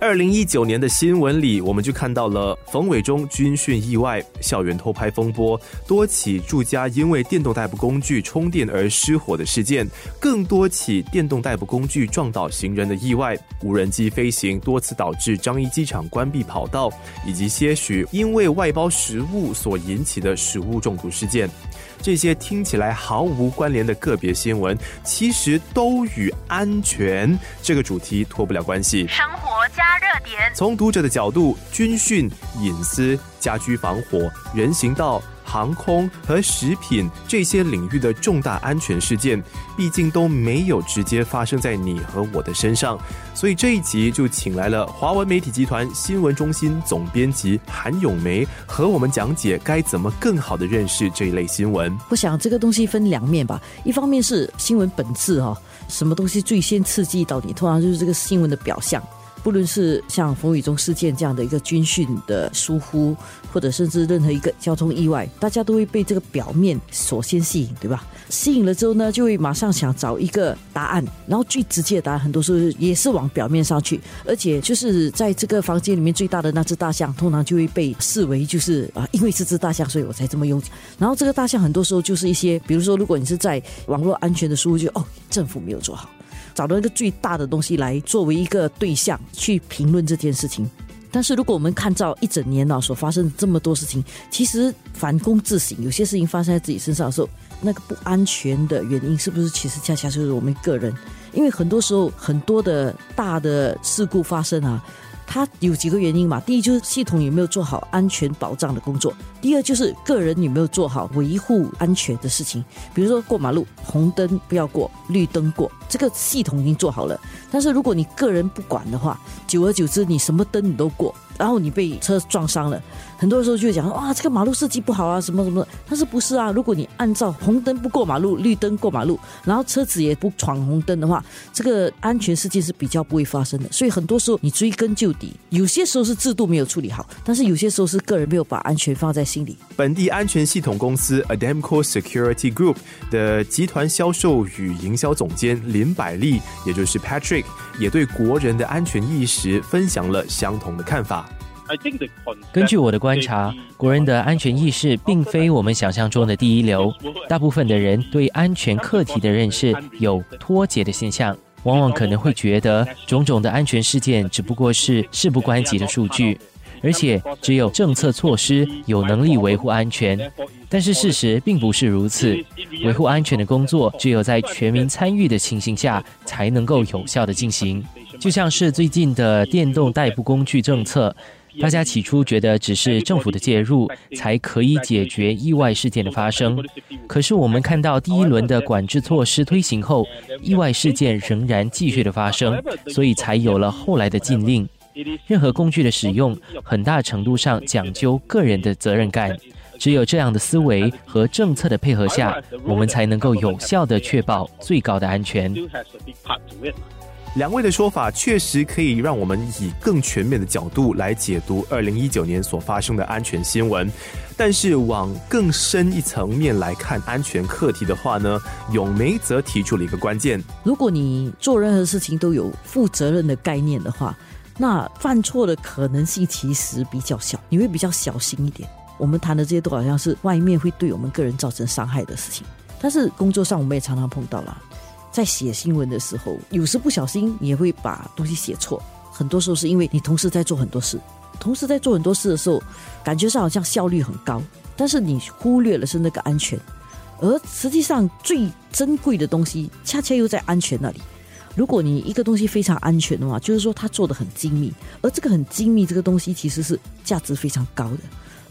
二零一九年的新闻里，我们就看到了冯伟忠军训意外、校园偷拍风波、多起住家因为电动代步工具充电而失火的事件，更多起电动代步工具撞倒行人的意外，无人机飞行多次导致樟宜机场关闭跑道，以及些许因为外包食物所引起的食物中毒事件。这些听起来毫无关联的个别新闻，其实都与安全这个主题脱不了关系。生活加热点，从读者的角度，军训、隐私、家居防火、人行道。航空和食品这些领域的重大安全事件，毕竟都没有直接发生在你和我的身上，所以这一集就请来了华文媒体集团新闻中心总编辑韩咏梅，和我们讲解该怎么更好的认识这一类新闻。我想这个东西分两面吧，一方面是新闻本质哈，什么东西最先刺激到你，通常就是这个新闻的表象。不论是像冯宇中事件这样的一个军训的疏忽，或者甚至任何一个交通意外，大家都会被这个表面所先吸引，对吧？吸引了之后呢，就会马上想找一个答案，然后最直接的答案，很多时候也是往表面上去，而且就是在这个房间里面最大的那只大象，通常就会被视为就是啊，因为是只大象，所以我才这么用。然后这个大象很多时候就是一些，比如说，如果你是在网络安全的疏忽，就哦，政府没有做好。找到一个最大的东西来作为一个对象去评论这件事情，但是如果我们看到一整年呢所发生这么多事情，其实反躬自省，有些事情发生在自己身上的时候，那个不安全的原因是不是其实恰恰就是我们个人？因为很多时候很多的大的事故发生啊。它有几个原因嘛？第一就是系统有没有做好安全保障的工作；第二就是个人有没有做好维护安全的事情。比如说过马路，红灯不要过，绿灯过，这个系统已经做好了。但是如果你个人不管的话，久而久之，你什么灯你都过。然后你被车撞伤了，很多时候就会讲哇，这个马路设计不好啊，什么什么。但是不是啊？如果你按照红灯不过马路，绿灯过马路，然后车子也不闯红灯的话，这个安全事件是比较不会发生的。所以很多时候你追根究底，有些时候是制度没有处理好，但是有些时候是个人没有把安全放在心里。本地安全系统公司 Adamco Security Group 的集团销售与营销总监林百利，也就是 Patrick，也对国人的安全意识分享了相同的看法。根据我的观察，国人的安全意识并非我们想象中的第一流。大部分的人对安全课题的认识有脱节的现象，往往可能会觉得种种的安全事件只不过是事不关己的数据，而且只有政策措施有能力维护安全。但是事实并不是如此，维护安全的工作只有在全民参与的情形下才能够有效的进行。就像是最近的电动代步工具政策。大家起初觉得只是政府的介入才可以解决意外事件的发生，可是我们看到第一轮的管制措施推行后，意外事件仍然继续的发生，所以才有了后来的禁令。任何工具的使用，很大程度上讲究个人的责任感，只有这样的思维和政策的配合下，我们才能够有效的确保最高的安全。两位的说法确实可以让我们以更全面的角度来解读二零一九年所发生的安全新闻，但是往更深一层面来看安全课题的话呢，永梅则提出了一个关键：如果你做任何事情都有负责任的概念的话，那犯错的可能性其实比较小，你会比较小心一点。我们谈的这些都好像是外面会对我们个人造成伤害的事情，但是工作上我们也常常碰到了。在写新闻的时候，有时不小心也会把东西写错。很多时候是因为你同时在做很多事，同时在做很多事的时候，感觉上好像效率很高，但是你忽略了是那个安全。而实际上最珍贵的东西，恰恰又在安全那里。如果你一个东西非常安全的话，就是说它做的很精密，而这个很精密这个东西其实是价值非常高的，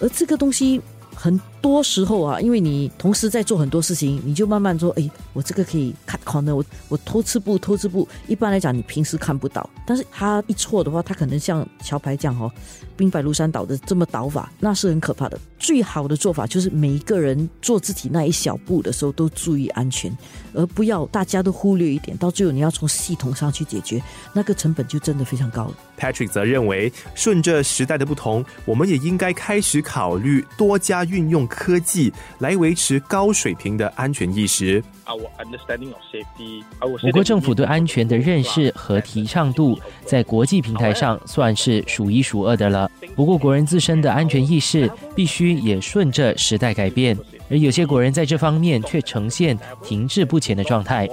而这个东西。很多时候啊，因为你同时在做很多事情，你就慢慢说，哎，我这个可以看好呢，我我偷吃步偷吃步，一般来讲你平时看不到，但是他一错的话，他可能像桥牌这样哦，兵败如山倒的这么倒法，那是很可怕的。最好的做法就是每一个人做自己那一小步的时候都注意安全，而不要大家都忽略一点，到最后你要从系统上去解决，那个成本就真的非常高了。Patrick 则认为，顺着时代的不同，我们也应该开始考虑多加运用科技来维持高水平的安全意识。我国政府对安全的认识和提倡度，在国际平台上算是数一数二的了。不过，国人自身的安全意识必须也顺着时代改变，而有些国人在这方面却呈现停滞不前的状态，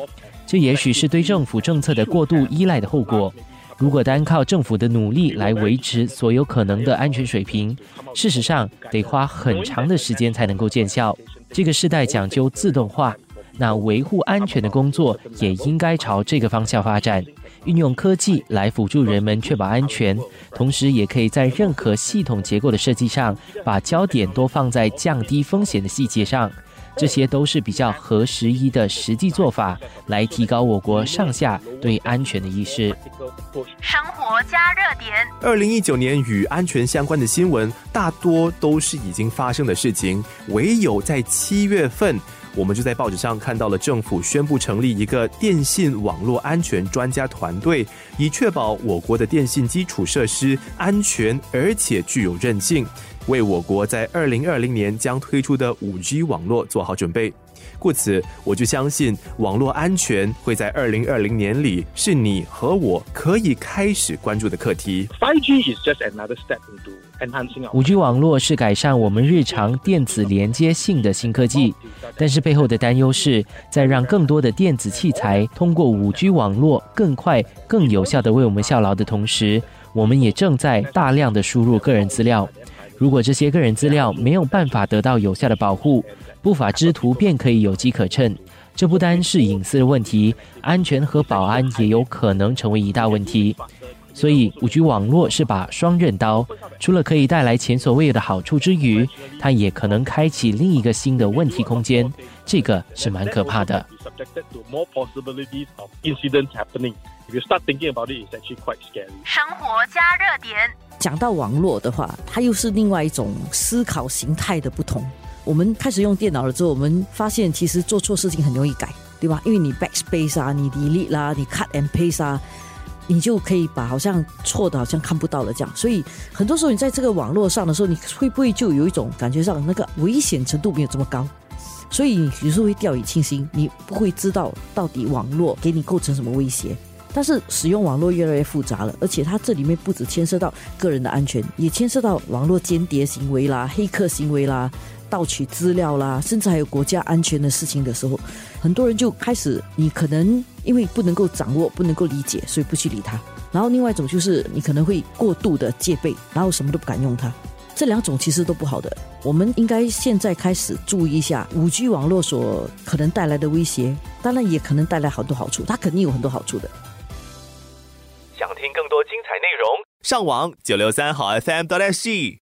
这也许是对政府政策的过度依赖的后果。如果单靠政府的努力来维持所有可能的安全水平，事实上得花很长的时间才能够见效。这个时代讲究自动化。那维护安全的工作也应该朝这个方向发展，运用科技来辅助人们确保安全，同时也可以在任何系统结构的设计上，把焦点都放在降低风险的细节上。这些都是比较合时宜的实际做法，来提高我国上下对安全的意识。生活加热点。二零一九年与安全相关的新闻，大多都是已经发生的事情，唯有在七月份。我们就在报纸上看到了政府宣布成立一个电信网络安全专家团队，以确保我国的电信基础设施安全而且具有韧性，为我国在二零二零年将推出的五 G 网络做好准备。故此，我就相信网络安全会在二零二零年里是你和我可以开始关注的课题。5G is just another step into enhancing. 五 G 网络是改善我们日常电子连接性的新科技，但是背后的担忧是在让更多的电子器材通过五 G 网络更快、更有效地为我们效劳的同时，我们也正在大量的输入个人资料。如果这些个人资料没有办法得到有效的保护，不法之徒便可以有机可乘，这不单是隐私的问题，安全和保安也有可能成为一大问题。所以，五 G 网络是把双刃刀，除了可以带来前所未有的好处之余，它也可能开启另一个新的问题空间，这个是蛮可怕的。生活加热点，讲到网络的话，它又是另外一种思考形态的不同。我们开始用电脑了之后，我们发现其实做错事情很容易改，对吧？因为你 backspace 啊，你 delete 啦，你 cut and paste 啊，你就可以把好像错的好像看不到了这样。所以很多时候你在这个网络上的时候，你会不会就有一种感觉上那个危险程度没有这么高？所以有时候会掉以轻心，你不会知道到底网络给你构成什么威胁。但是使用网络越来越复杂了，而且它这里面不止牵涉到个人的安全，也牵涉到网络间谍行为啦、黑客行为啦。盗取资料啦，甚至还有国家安全的事情的时候，很多人就开始，你可能因为不能够掌握、不能够理解，所以不去理它。然后另外一种就是你可能会过度的戒备，然后什么都不敢用它。这两种其实都不好的。我们应该现在开始注意一下五 G 网络所可能带来的威胁，当然也可能带来很多好处，它肯定有很多好处的。想听更多精彩内容，上网九六三好 FM 到 SG。